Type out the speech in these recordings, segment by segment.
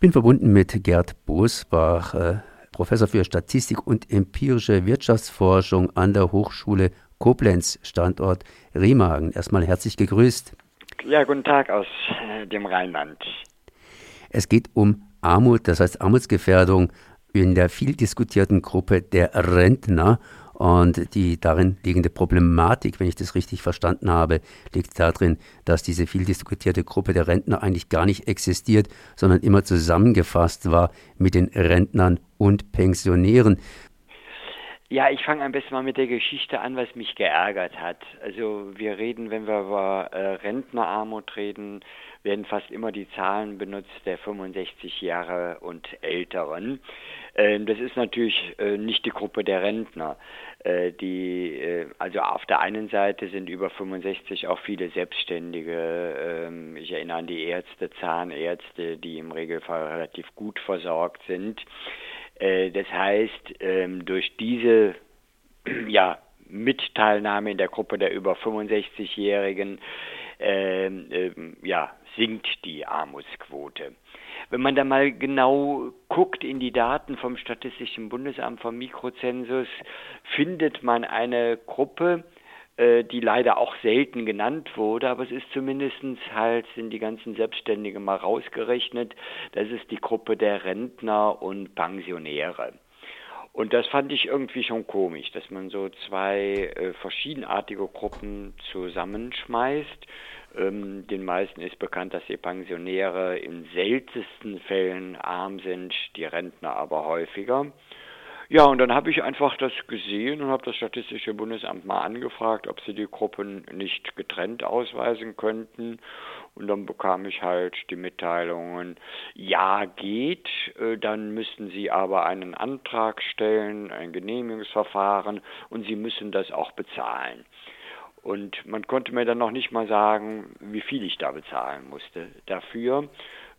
bin verbunden mit Gerd Bosbach, äh, Professor für Statistik und empirische Wirtschaftsforschung an der Hochschule Koblenz, Standort Remagen. Erstmal herzlich gegrüßt. Ja, guten Tag aus äh, dem Rheinland. Es geht um Armut, das heißt Armutsgefährdung in der viel diskutierten Gruppe der Rentner. Und die darin liegende Problematik, wenn ich das richtig verstanden habe, liegt darin, dass diese viel diskutierte Gruppe der Rentner eigentlich gar nicht existiert, sondern immer zusammengefasst war mit den Rentnern und Pensionären. Ja, ich fange am besten mal mit der Geschichte an, was mich geärgert hat. Also wir reden, wenn wir über äh, Rentnerarmut reden, werden fast immer die Zahlen benutzt der 65 Jahre und Älteren. Ähm, das ist natürlich äh, nicht die Gruppe der Rentner. Äh, die, äh, also auf der einen Seite sind über 65 auch viele Selbstständige. Ähm, ich erinnere an die Ärzte, Zahnärzte, die im Regelfall relativ gut versorgt sind. Das heißt, ähm, durch diese ja, Mitteilnahme in der Gruppe der über 65-Jährigen ja, sinkt die Armutsquote. Wenn man da mal genau guckt in die Daten vom Statistischen Bundesamt vom Mikrozensus, findet man eine Gruppe, äh, die leider auch selten genannt wurde, aber es ist zumindest halt, sind die ganzen Selbstständigen mal rausgerechnet, das ist die Gruppe der Rentner und Pensionäre. Und das fand ich irgendwie schon komisch, dass man so zwei äh, verschiedenartige Gruppen zusammenschmeißt. Ähm, den meisten ist bekannt, dass die Pensionäre in seltensten Fällen arm sind, die Rentner aber häufiger. Ja, und dann habe ich einfach das gesehen und habe das Statistische Bundesamt mal angefragt, ob sie die Gruppen nicht getrennt ausweisen könnten. Und dann bekam ich halt die Mitteilungen, ja geht, äh, dann müssten sie aber einen Antrag stellen, ein Genehmigungsverfahren und sie müssen das auch bezahlen. Und man konnte mir dann noch nicht mal sagen, wie viel ich da bezahlen musste dafür.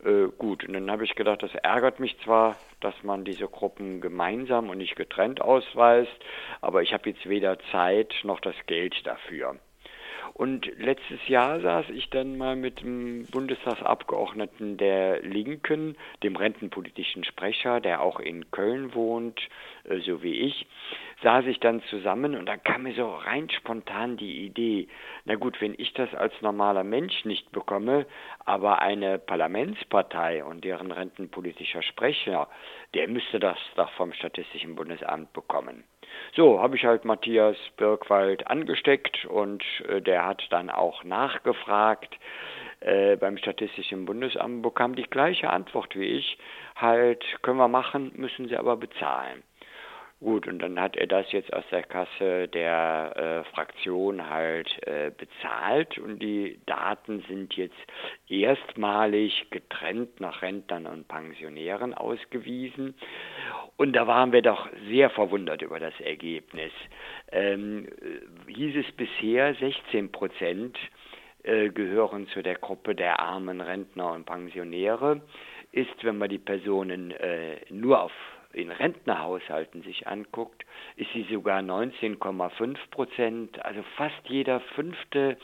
Äh, gut, und dann habe ich gedacht, das ärgert mich zwar, dass man diese Gruppen gemeinsam und nicht getrennt ausweist, aber ich habe jetzt weder Zeit noch das Geld dafür. Und letztes Jahr saß ich dann mal mit dem Bundestagsabgeordneten der Linken, dem rentenpolitischen Sprecher, der auch in Köln wohnt, äh, so wie ich, saß ich dann zusammen und da kam mir so rein spontan die Idee, na gut, wenn ich das als normaler Mensch nicht bekomme, aber eine Parlamentspartei und deren rentenpolitischer Sprecher, der müsste das doch vom Statistischen Bundesamt bekommen. So, habe ich halt Matthias Birkwald angesteckt und äh, der hat dann auch nachgefragt äh, beim Statistischen Bundesamt, bekam die gleiche Antwort wie ich, halt können wir machen, müssen sie aber bezahlen. Gut, und dann hat er das jetzt aus der Kasse der äh, Fraktion halt äh, bezahlt und die Daten sind jetzt erstmalig getrennt nach Rentnern und Pensionären ausgewiesen. Und da waren wir doch sehr verwundert über das Ergebnis. Ähm, hieß es bisher, 16 Prozent äh, gehören zu der Gruppe der armen Rentner und Pensionäre, ist, wenn man die Personen äh, nur auf in Rentnerhaushalten sich anguckt, ist sie sogar 19,5 Prozent. Also fast jeder fünfte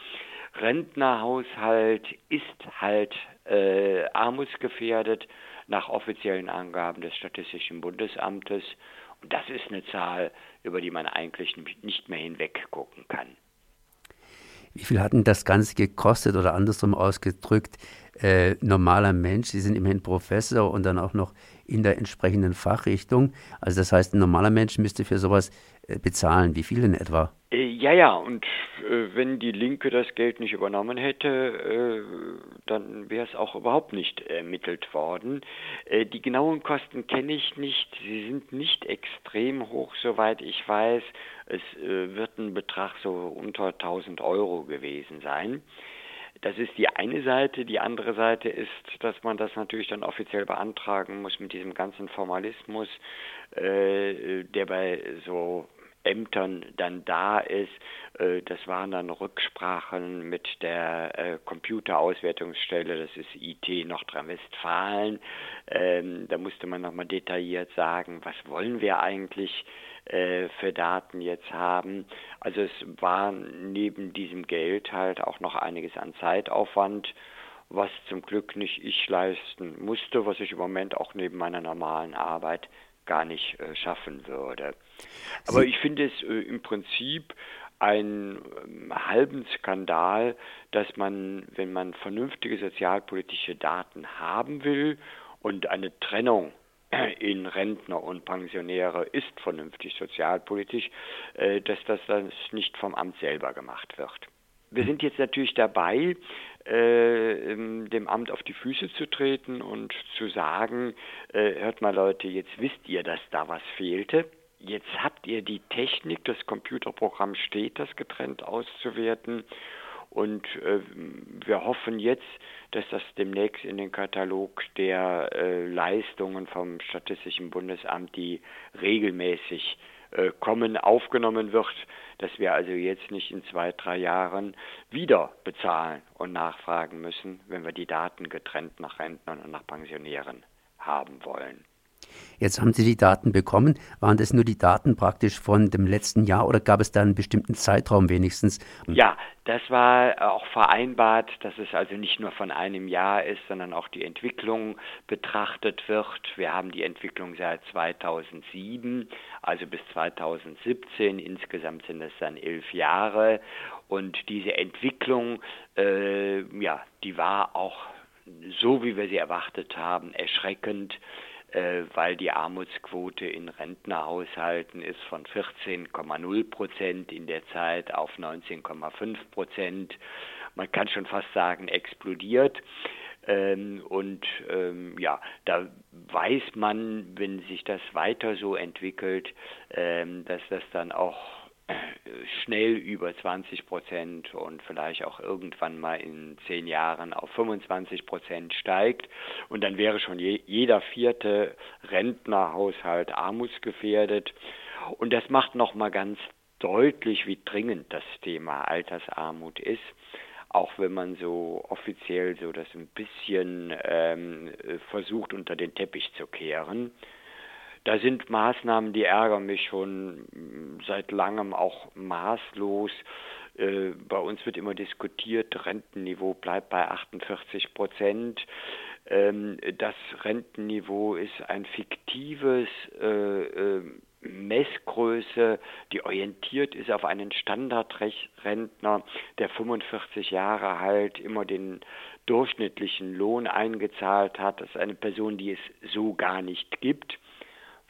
Rentnerhaushalt ist halt äh, armutsgefährdet nach offiziellen Angaben des Statistischen Bundesamtes. Und das ist eine Zahl, über die man eigentlich nicht mehr hinweg gucken kann. Wie viel hat denn das Ganze gekostet oder andersrum ausgedrückt? Äh, normaler Mensch, Sie sind immerhin Professor und dann auch noch in der entsprechenden Fachrichtung. Also das heißt, ein normaler Mensch müsste für sowas äh, bezahlen. Wie viel denn etwa? Äh, ja, ja, und äh, wenn die Linke das Geld nicht übernommen hätte, äh, dann wäre es auch überhaupt nicht ermittelt worden. Äh, die genauen Kosten kenne ich nicht. Sie sind nicht extrem hoch, soweit ich weiß. Es äh, wird ein Betrag so unter 1000 Euro gewesen sein. Das ist die eine Seite. Die andere Seite ist, dass man das natürlich dann offiziell beantragen muss mit diesem ganzen Formalismus, äh, der bei so Ämtern dann da ist. Äh, das waren dann Rücksprachen mit der äh, Computerauswertungsstelle, das ist IT Nordrhein-Westfalen. Ähm, da musste man nochmal detailliert sagen, was wollen wir eigentlich äh, für Daten jetzt haben. Also es war neben diesem Geld halt auch noch einiges an Zeitaufwand was zum Glück nicht ich leisten musste, was ich im Moment auch neben meiner normalen Arbeit gar nicht schaffen würde. Aber ich finde es äh, im Prinzip einen äh, halben Skandal, dass man, wenn man vernünftige sozialpolitische Daten haben will und eine Trennung in Rentner und Pensionäre ist vernünftig sozialpolitisch, äh, dass das dann nicht vom Amt selber gemacht wird. Wir sind jetzt natürlich dabei, äh, dem Amt auf die Füße zu treten und zu sagen, äh, hört mal Leute, jetzt wisst ihr, dass da was fehlte. Jetzt habt ihr die Technik, das Computerprogramm steht, das getrennt auszuwerten. Und äh, wir hoffen jetzt, dass das demnächst in den Katalog der äh, Leistungen vom Statistischen Bundesamt, die regelmäßig äh, kommen, aufgenommen wird, dass wir also jetzt nicht in zwei, drei Jahren wieder bezahlen und nachfragen müssen, wenn wir die Daten getrennt nach Rentnern und nach Pensionären haben wollen. Jetzt haben Sie die Daten bekommen. Waren das nur die Daten praktisch von dem letzten Jahr oder gab es da einen bestimmten Zeitraum wenigstens? Ja, das war auch vereinbart, dass es also nicht nur von einem Jahr ist, sondern auch die Entwicklung betrachtet wird. Wir haben die Entwicklung seit 2007, also bis 2017. Insgesamt sind es dann elf Jahre. Und diese Entwicklung, äh, ja, die war auch so, wie wir sie erwartet haben, erschreckend äh, weil die Armutsquote in Rentnerhaushalten ist von 14,0 Prozent in der Zeit auf 19,5 Prozent. Man kann schon fast sagen, explodiert. Ähm, und ähm, ja, da weiß man, wenn sich das weiter so entwickelt, ähm, dass das dann auch schnell über 20 Prozent und vielleicht auch irgendwann mal in zehn Jahren auf 25 Prozent steigt. Und dann wäre schon je, jeder vierte Rentnerhaushalt armutsgefährdet. Und das macht nochmal ganz deutlich, wie dringend das Thema Altersarmut ist. Auch wenn man so offiziell so das ein bisschen ähm, versucht unter den Teppich zu kehren da sind Maßnahmen, die ärgern mich schon seit langem auch maßlos. Äh, bei uns wird immer diskutiert, Rentenniveau bleibt bei 48 Prozent. Ähm, das Rentenniveau ist ein fiktives äh, äh, Messgröße, die orientiert ist auf einen Standardrentner, der 45 Jahre halt immer den durchschnittlichen Lohn eingezahlt hat. Das ist eine Person, die es so gar nicht gibt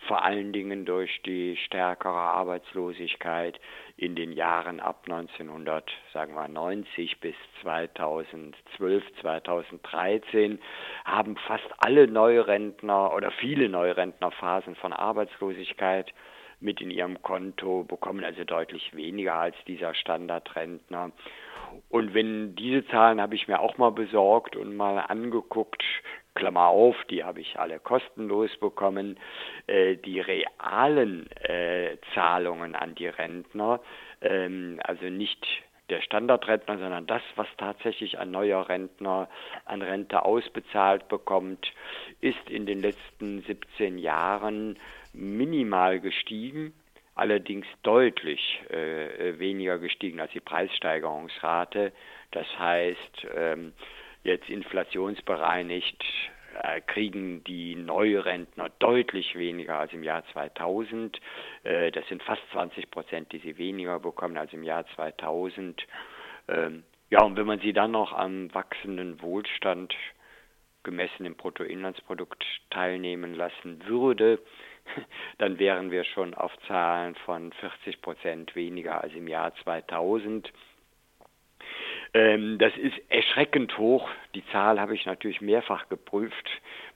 vor allen Dingen durch die stärkere Arbeitslosigkeit in den Jahren ab 1990 bis 2012, 2013 haben fast alle Neurentner oder viele Neurentner Phasen von Arbeitslosigkeit mit in ihrem Konto, bekommen also deutlich weniger als dieser Standardrentner. Und wenn diese Zahlen habe ich mir auch mal besorgt und mal angeguckt, Klammer auf, die habe ich alle kostenlos bekommen, äh, die realen äh, Zahlungen an die Rentner, ähm, also nicht der Standardrentner, sondern das, was tatsächlich ein neuer Rentner an Rente ausbezahlt bekommt, ist in den letzten 17 Jahren minimal gestiegen, allerdings deutlich äh, weniger gestiegen als die Preissteigerungsrate. Das heißt, ähm, jetzt inflationsbereinigt äh, kriegen die Neurentner deutlich weniger als im Jahr 2000. Äh, das sind fast 20 Prozent, die sie weniger bekommen als im Jahr 2000. Ähm, ja, und wenn man sie dann noch am wachsenden Wohlstand gemessen im Bruttoinlandsprodukt teilnehmen lassen würde, dann wären wir schon auf Zahlen von 40 Prozent weniger als im Jahr 2000. Ähm, das ist erschreckend hoch. Die Zahl habe ich natürlich mehrfach geprüft,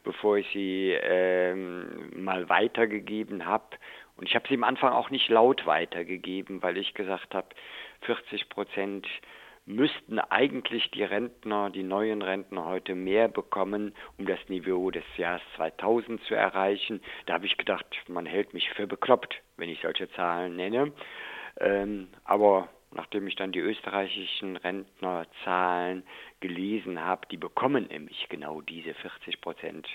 bevor ich sie ähm, mal weitergegeben habe. Und ich habe sie am Anfang auch nicht laut weitergegeben, weil ich gesagt habe, 40 Prozent müssten eigentlich die Rentner, die neuen Rentner heute mehr bekommen, um das Niveau des Jahres 2000 zu erreichen. Da habe ich gedacht, man hält mich für bekloppt, wenn ich solche Zahlen nenne. Ähm, aber nachdem ich dann die österreichischen Rentnerzahlen gelesen habe, die bekommen nämlich genau diese 40 Prozent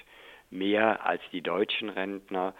mehr als die deutschen Rentner.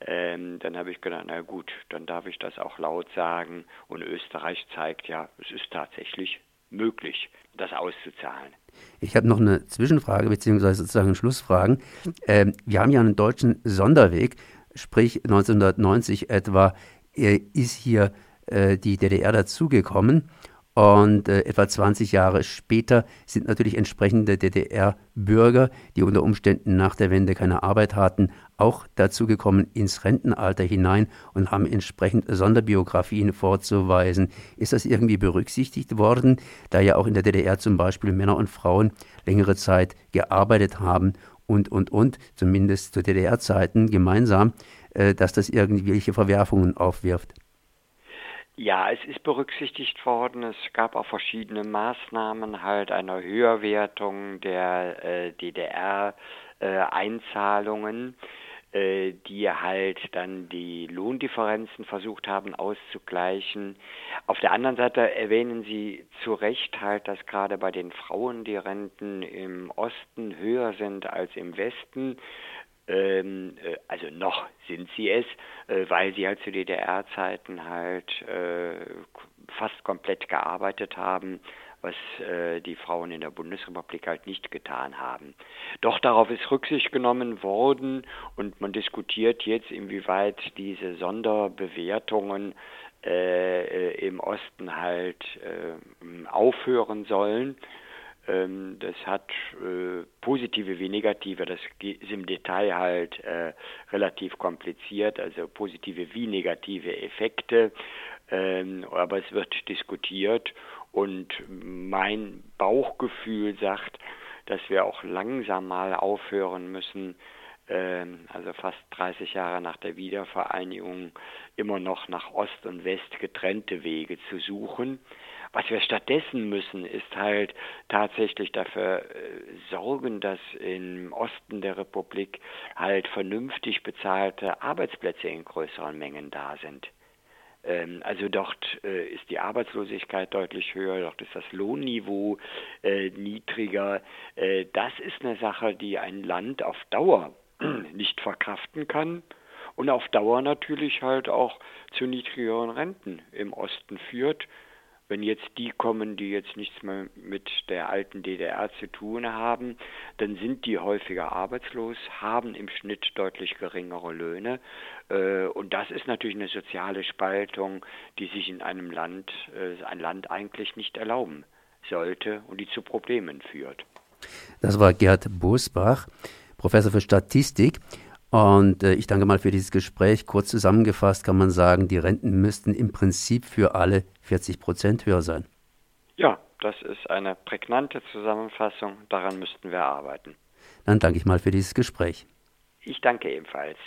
Ähm, dann habe ich gedacht, na gut, dann darf ich das auch laut sagen. Und Österreich zeigt ja, es ist tatsächlich möglich, das auszuzahlen. Ich habe noch eine Zwischenfrage beziehungsweise sozusagen Schlussfragen. Ähm, wir haben ja einen deutschen Sonderweg, sprich 1990 etwa äh, ist hier äh, die DDR dazugekommen und äh, etwa 20 Jahre später sind natürlich entsprechende DDR-Bürger, die unter Umständen nach der Wende keine Arbeit hatten, auch dazugekommen ins Rentenalter hinein und haben entsprechend Sonderbiografien vorzuweisen. Ist das irgendwie berücksichtigt worden, da ja auch in der DDR zum Beispiel Männer und Frauen längere Zeit gearbeitet haben und, und, und, zumindest zu DDR-Zeiten gemeinsam, äh, dass das irgendwelche Verwerfungen aufwirft? Ja, es ist berücksichtigt worden. Es gab auch verschiedene Maßnahmen, halt einer Höherwertung der äh, DDR-Einzahlungen, äh, äh, die halt dann die Lohndifferenzen versucht haben auszugleichen. Auf der anderen Seite erwähnen Sie zu Recht halt, dass gerade bei den Frauen die Renten im Osten höher sind als im Westen. Ähm, äh, also noch sind sie es, äh, weil sie halt zu DDR-Zeiten halt äh, fast komplett gearbeitet haben, was äh, die Frauen in der Bundesrepublik halt nicht getan haben. Doch darauf ist Rücksicht genommen worden und man diskutiert jetzt, inwieweit diese Sonderbewertungen äh, äh, im Osten halt aufhören sollen. Ähm, das hat äh, positive wie negative, das ist im Detail halt äh, relativ kompliziert, also positive wie negative Effekte, ähm, aber es wird diskutiert und mein Bauchgefühl sagt, dass wir auch langsam mal aufhören müssen, ähm, also fast 30 Jahre nach der Wiedervereinigung immer noch nach Ost und West getrennte Wege zu suchen. Was wir stattdessen müssen, ist halt tatsächlich dafür äh, sorgen, dass im Osten der Republik halt vernünftig bezahlte Arbeitsplätze in größeren Mengen da sind. Ähm, also dort äh, ist die Arbeitslosigkeit deutlich höher, dort ist das Lohnniveau äh, niedriger. Das ist eine Sache, die ein Land auf Dauer nicht verkraften kann und auf Dauer natürlich halt auch zu niedrigeren Renten im Osten führt wenn jetzt die kommen, die jetzt nichts mehr mit der alten DDR zu tun haben, dann sind die häufiger arbeitslos, haben im Schnitt deutlich geringere Löhne. Äh, und das ist natürlich eine soziale Spaltung, die sich in einem Land, äh, ein Land eigentlich nicht erlauben sollte und die zu Problemen führt. Das war Gerd Bosbach, Professor für Statistik. Und äh, ich danke mal für dieses Gespräch. Kurz zusammengefasst kann man sagen, die Renten müssten im Prinzip für alle 40 Prozent höher sein. Ja, das ist eine prägnante Zusammenfassung. Daran müssten wir arbeiten. Dann danke ich mal für dieses Gespräch. Ich danke ebenfalls.